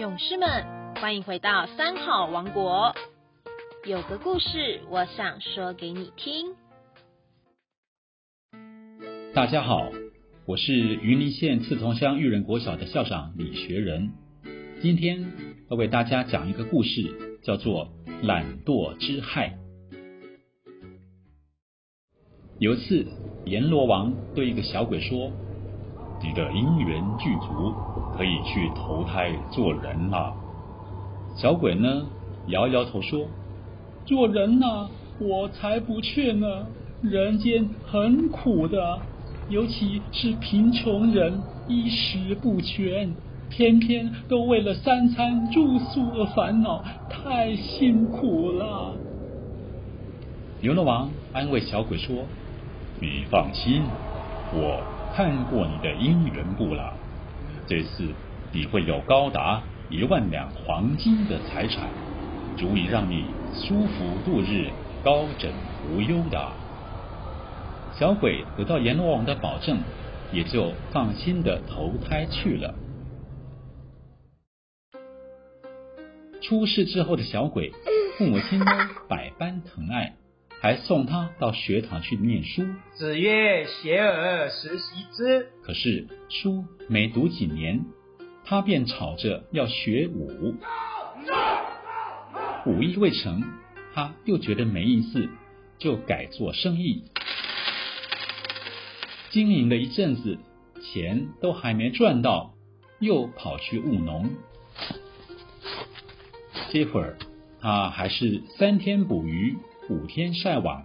勇士们，欢迎回到三好王国。有个故事，我想说给你听。大家好，我是云林县刺桐乡育人国小的校长李学仁。今天要为大家讲一个故事，叫做《懒惰之害》。有一次，阎罗王对一个小鬼说：“你的因缘具足，可以去投胎做人了。”小鬼呢，摇摇头说：“做人呐，我才不去呢！人间很苦的，尤其是贫穷人，衣食不全，天天都为了三餐住宿而烦恼，太辛苦了。”牛魔王安慰小鬼说。你放心，我看过你的姻缘簿了。这次你会有高达一万两黄金的财产，足以让你舒服度日、高枕无忧的。小鬼得到阎罗王的保证，也就放心的投胎去了。出世之后的小鬼，父母亲呢百般疼爱。还送他到学堂去念书。子曰：“学而时习之。”可是书没读几年，他便吵着要学武。武艺未成，他又觉得没意思，就改做生意。经营了一阵子，钱都还没赚到，又跑去务农。这会儿，他还是三天捕鱼。五天晒网，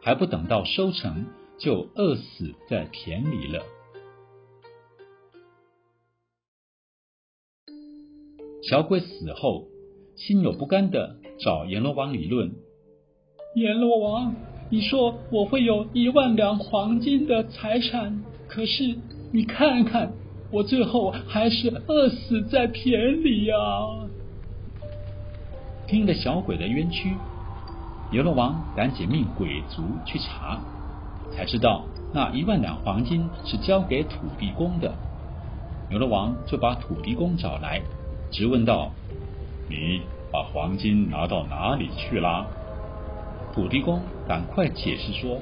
还不等到收成，就饿死在田里了。小鬼死后，心有不甘的找阎罗王理论。阎罗王，你说我会有一万两黄金的财产，可是你看看，我最后还是饿死在田里呀！听了小鬼的冤屈。阎罗王赶紧命鬼卒去查，才知道那一万两黄金是交给土地公的。阎罗王就把土地公找来，直问道：“你把黄金拿到哪里去啦？”土地公赶快解释说：“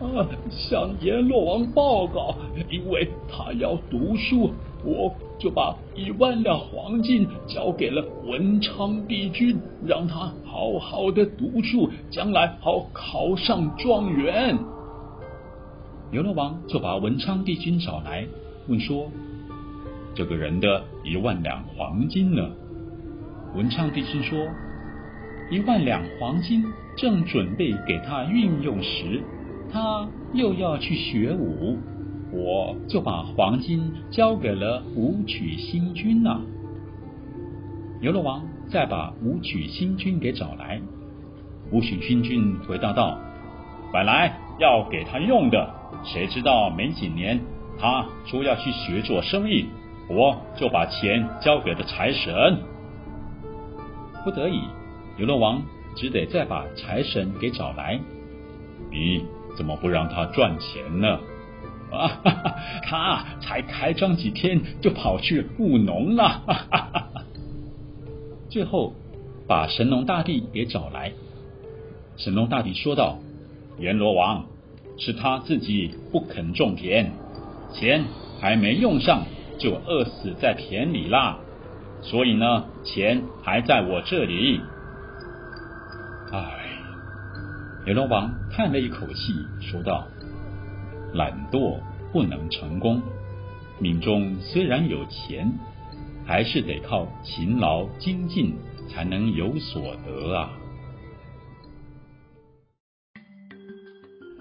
啊，向阎罗王报告，因为他要读书。”我就把一万两黄金交给了文昌帝君，让他好好的读书，将来好考上状元。阎罗王就把文昌帝君找来，问说：“这个人的一万两黄金呢？”文昌帝君说：“一万两黄金正准备给他运用时，他又要去学武。”我就把黄金交给了武曲星君呐。牛罗王再把武曲星君给找来，武曲星君回答道：“本来要给他用的，谁知道没几年，他说要去学做生意，我就把钱交给了财神。不得已，阎罗王只得再把财神给找来。你怎么不让他赚钱呢？”啊，他才开张几天就跑去务农了。最后把神农大帝给找来，神农大帝说道：“阎罗王是他自己不肯种田，钱还没用上就饿死在田里啦，所以呢，钱还在我这里。”唉，阎罗王叹了一口气，说道。懒惰不能成功，命中虽然有钱，还是得靠勤劳精进才能有所得啊。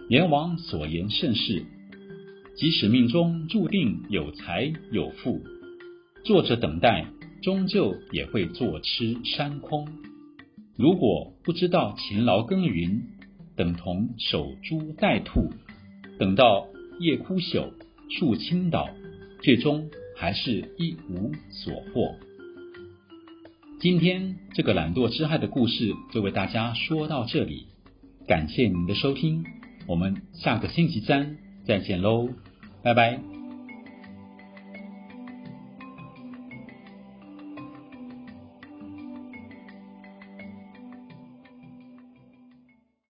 阎王所言甚是，即使命中注定有财有富，坐着等待，终究也会坐吃山空。如果不知道勤劳耕耘，等同守株待兔。等到夜枯朽、树倾倒，最终还是一无所获。今天这个懒惰之害的故事就为大家说到这里，感谢您的收听，我们下个星期三再见喽，拜拜。